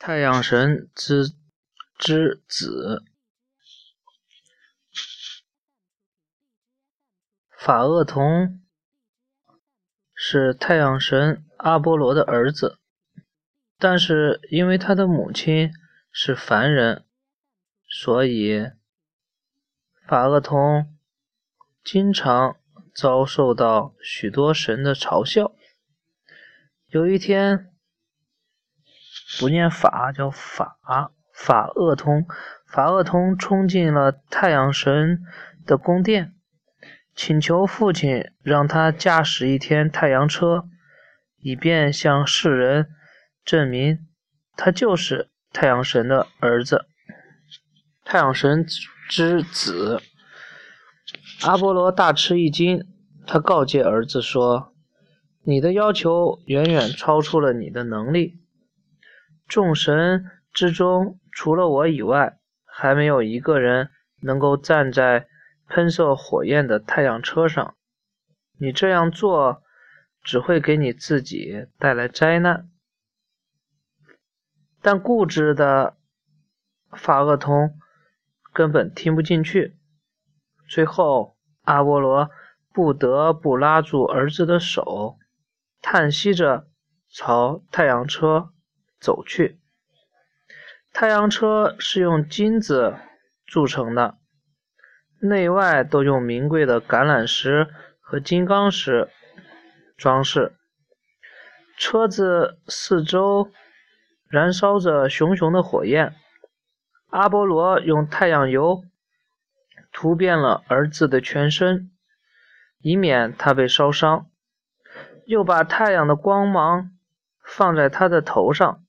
太阳神之之子法厄同是太阳神阿波罗的儿子，但是因为他的母亲是凡人，所以法厄同经常遭受到许多神的嘲笑。有一天。不念法叫法法厄通，法厄通冲进了太阳神的宫殿，请求父亲让他驾驶一天太阳车，以便向世人证明他就是太阳神的儿子，太阳神之子。阿波罗大吃一惊，他告诫儿子说：“你的要求远远超出了你的能力。”众神之中，除了我以外，还没有一个人能够站在喷射火焰的太阳车上。你这样做只会给你自己带来灾难。但固执的法厄同根本听不进去。最后，阿波罗不得不拉住儿子的手，叹息着朝太阳车。走去。太阳车是用金子铸成的，内外都用名贵的橄榄石和金刚石装饰。车子四周燃烧着熊熊的火焰。阿波罗用太阳油涂遍了儿子的全身，以免他被烧伤，又把太阳的光芒放在他的头上。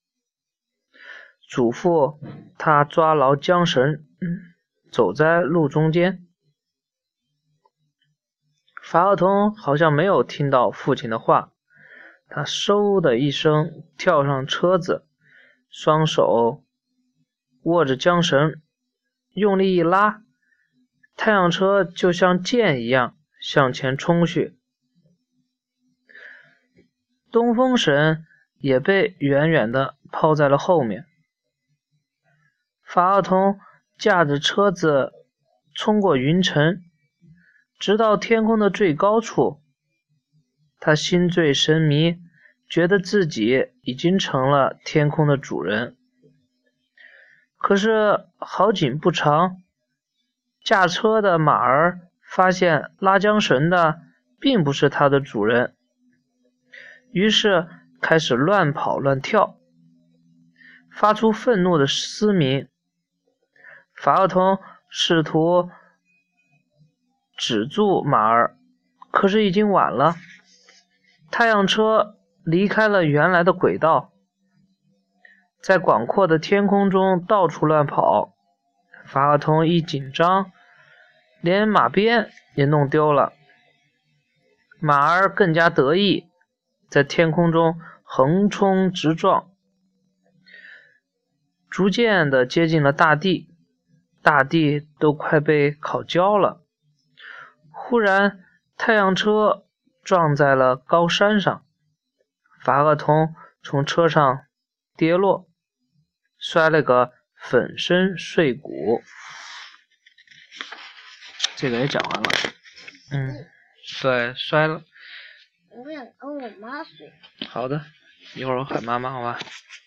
嘱咐他抓牢缰绳，走在路中间。法厄同好像没有听到父亲的话，他嗖的一声跳上车子，双手握着缰绳，用力一拉，太阳车就像箭一样向前冲去。东风神也被远远的抛在了后面。法厄同驾着车子冲过云层，直到天空的最高处。他心醉神迷，觉得自己已经成了天空的主人。可是好景不长，驾车的马儿发现拉缰绳的并不是他的主人，于是开始乱跑乱跳，发出愤怒的嘶鸣。法厄通试图止住马儿，可是已经晚了。太阳车离开了原来的轨道，在广阔的天空中到处乱跑。法厄同一紧张，连马鞭也弄丢了。马儿更加得意，在天空中横冲直撞，逐渐的接近了大地。大地都快被烤焦了。忽然，太阳车撞在了高山上，法厄同从车上跌落，摔了个粉身碎骨。这个也讲完了。嗯，对，摔了。我想跟我妈睡。好的，一会儿我喊妈妈，好吧。